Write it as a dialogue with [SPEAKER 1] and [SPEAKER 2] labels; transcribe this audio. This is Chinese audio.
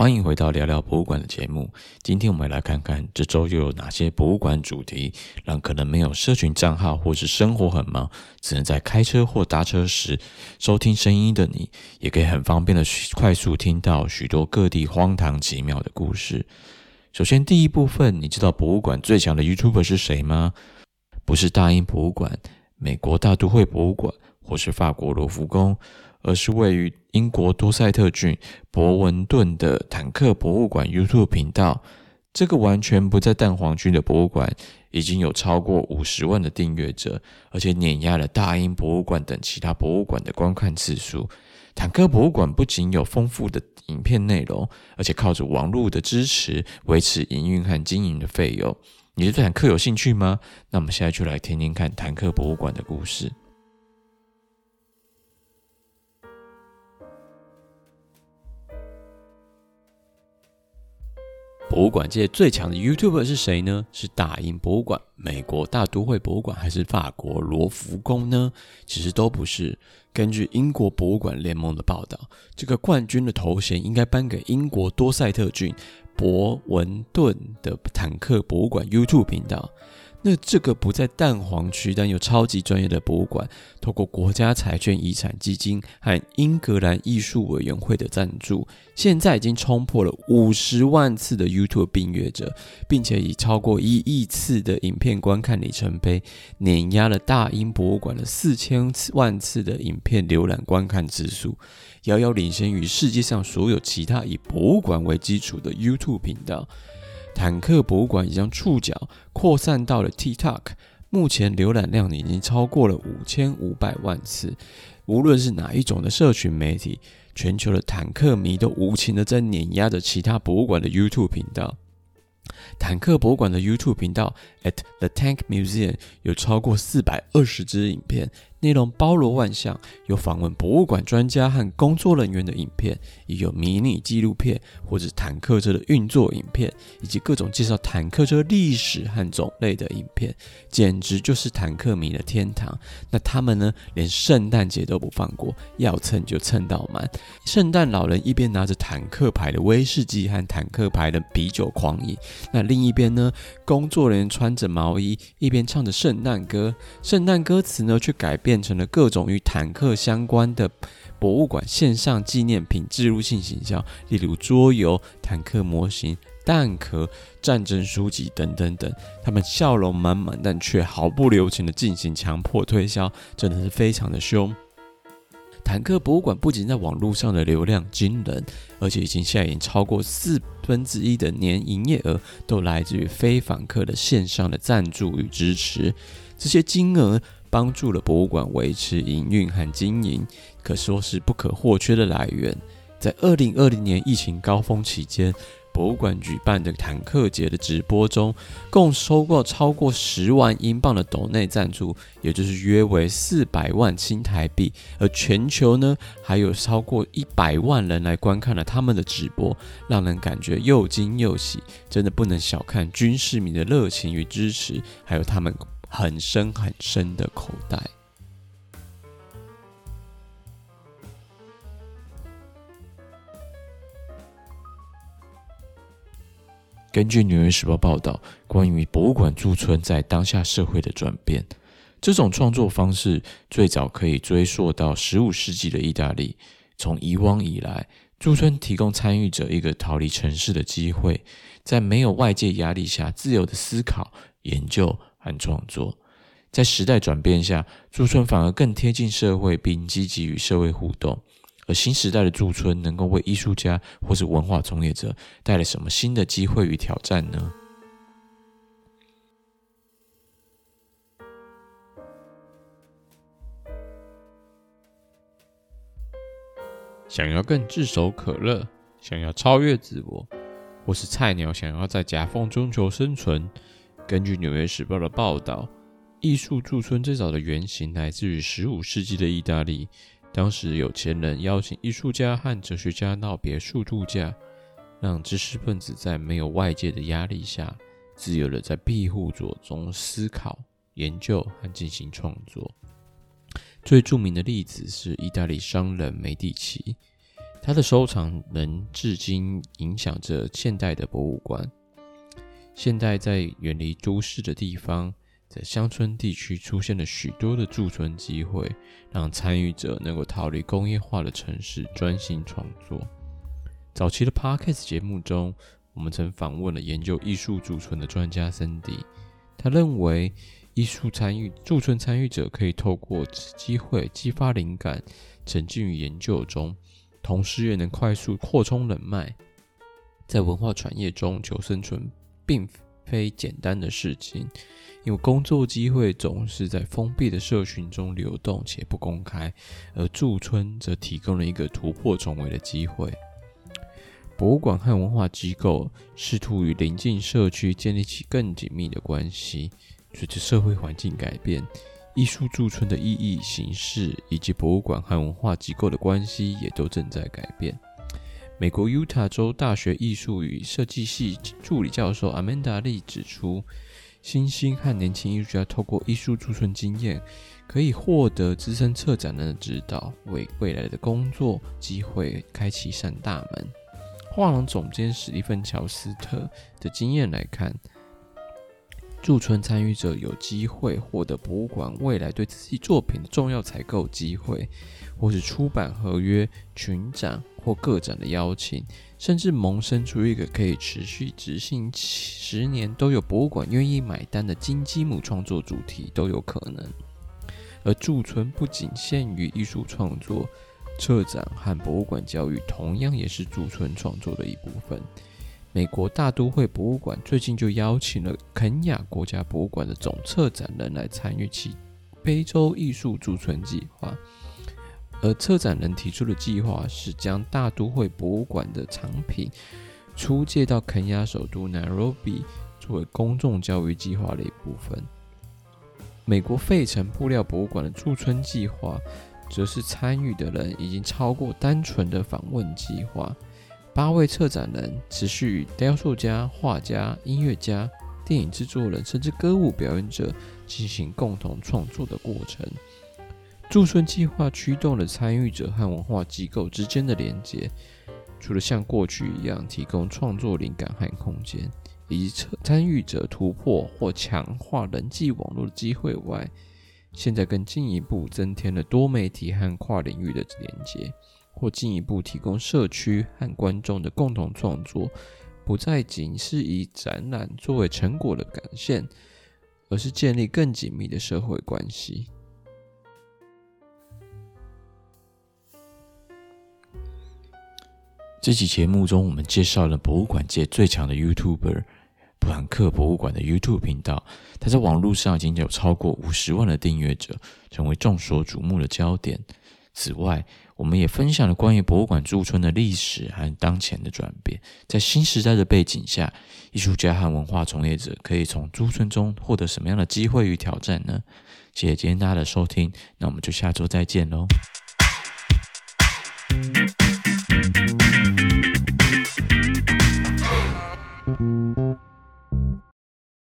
[SPEAKER 1] 欢迎回到聊聊博物馆的节目。今天我们来看看这周又有哪些博物馆主题，让可能没有社群账号或是生活很忙，只能在开车或搭车时收听声音的你，也可以很方便的快速听到许多各地荒唐奇妙的故事。首先，第一部分，你知道博物馆最强的 YouTuber 是谁吗？不是大英博物馆、美国大都会博物馆或是法国罗浮宫。而是位于英国多塞特郡博文顿的坦克博物馆 YouTube 频道。这个完全不在蛋黄区的博物馆，已经有超过五十万的订阅者，而且碾压了大英博物馆等其他博物馆的观看次数。坦克博物馆不仅有丰富的影片内容，而且靠着网络的支持维持营运和经营的费用。你对坦克有兴趣吗？那我们现在就来听听看坦克博物馆的故事。博物馆界最强的 YouTuber 是谁呢？是大英博物馆、美国大都会博物馆，还是法国罗浮宫呢？其实都不是。根据英国博物馆联盟的报道，这个冠军的头衔应该颁给英国多塞特郡博文顿的坦克博物馆 YouTube 频道。那这个不在蛋黄区，但又超级专业的博物馆，透过国家财券遗产基金和英格兰艺术委员会的赞助，现在已经冲破了五十万次的 YouTube 订阅者，并且以超过一亿次的影片观看里程碑，碾压了大英博物馆的四千万次的影片浏览观看次数，遥遥领先于世界上所有其他以博物馆为基础的 YouTube 频道。坦克博物馆已将触角扩散到了 TikTok，目前浏览量已经超过了五千五百万次。无论是哪一种的社群媒体，全球的坦克迷都无情的在碾压着其他博物馆的 YouTube 频道。坦克博物馆的 YouTube 频道 at the Tank Museum 有超过四百二十支影片。内容包罗万象，有访问博物馆专家和工作人员的影片，也有迷你纪录片或者坦克车的运作影片，以及各种介绍坦克车历史和种类的影片，简直就是坦克迷的天堂。那他们呢，连圣诞节都不放过，要蹭就蹭到满。圣诞老人一边拿着坦克牌的威士忌和坦克牌的啤酒狂饮，那另一边呢，工作人员穿着毛衣，一边唱着圣诞歌，圣诞歌词呢却改变。变成了各种与坦克相关的博物馆线上纪念品置入性行销，例如桌游、坦克模型、弹壳、战争书籍等等等。他们笑容满满，但却毫不留情地进行强迫推销，真的是非常的凶。坦克博物馆不仅在网络上的流量惊人，而且已经现在已经超过四分之一的年营业额都来自于非访客的线上的赞助与支持，这些金额。帮助了博物馆维持营运和经营，可说是不可或缺的来源。在二零二零年疫情高峰期间，博物馆举办的坦克节的直播中，共收过超过十万英镑的斗内赞助，也就是约为四百万新台币。而全球呢，还有超过一百万人来观看了他们的直播，让人感觉又惊又喜。真的不能小看军事迷的热情与支持，还有他们。很深很深的口袋。根据《纽约时报》报道，关于博物馆驻村在当下社会的转变，这种创作方式最早可以追溯到十五世纪的意大利。从以往以来，驻村提供参与者一个逃离城市的机会，在没有外界压力下，自由的思考、研究。和创作，在时代转变下，驻村反而更贴近社会，并积极与社会互动。而新时代的驻村能够为艺术家或是文化从业者带来什么新的机会与挑战呢？想要更炙手可热，想要超越自我，或是菜鸟想要在夹缝中求生存。根据《纽约时报》的报道，艺术驻村最早的原型来自于十五世纪的意大利。当时有钱人邀请艺术家和哲学家到别墅度假，让知识分子在没有外界的压力下，自由地在庇护所中思考、研究和进行创作。最著名的例子是意大利商人梅蒂奇。他的收藏能至今影响着现代的博物馆。现代在远离都市的地方，在乡村地区出现了许多的驻村机会，让参与者能够逃离工业化的城市，专心创作。早期的 Podcast 节目中，我们曾访问了研究艺术驻村的专家森迪，他认为艺术参与驻村参与者可以透过此机会激发灵感，沉浸于研究中。同时也能快速扩充人脉，在文化产业中求生存并非简单的事情，因为工作机会总是在封闭的社群中流动且不公开，而驻村则提供了一个突破重围的机会。博物馆和文化机构试图与邻近社区建立起更紧密的关系，随着社会环境改变。艺术驻村的意义、形式以及博物馆和文化机构的关系也都正在改变。美国犹他州大学艺术与设计系助理教授阿曼达利指出，新兴和年轻艺术家透过艺术驻村经验，可以获得资深策展人的指导，为未来的工作机会开启一扇大门。画廊总监史蒂芬乔斯特的经验来看。驻村参与者有机会获得博物馆未来对自己作品的重要采购机会，或是出版合约、群展或个展的邀请，甚至萌生出一个可以持续执行十年都有博物馆愿意买单的金鸡母创作主题都有可能。而驻村不仅限于艺术创作，策展和博物馆教育同样也是驻村创作的一部分。美国大都会博物馆最近就邀请了肯亚国家博物馆的总策展人来参与其非洲艺术驻村计划，而策展人提出的计划是将大都会博物馆的藏品出借到肯亚首都 Nairobi 作为公众教育计划的一部分。美国费城布料博物馆的驻村计划，则是参与的人已经超过单纯的访问计划。八位策展人持续与雕塑家、画家、音乐家、电影制作人，甚至歌舞表演者进行共同创作的过程。驻村计划驱动了参与者和文化机构之间的连接，除了像过去一样提供创作灵感和空间，以及参与者突破或强化人际网络的机会外，现在更进一步增添了多媒体和跨领域的连接。或进一步提供社区和观众的共同创作，不再仅是以展览作为成果的展现，而是建立更紧密的社会关系。这期节目中，我们介绍了博物馆界最强的 YouTuber—— 布兰克博物馆的 YouTube 频道。他在网络上已经有超过五十万的订阅者，成为众所瞩目的焦点。此外，我们也分享了关于博物馆驻村的历史和当前的转变。在新时代的背景下，艺术家和文化从业者可以从驻村中获得什么样的机会与挑战呢？谢谢今天大家的收听，那我们就下周再见喽。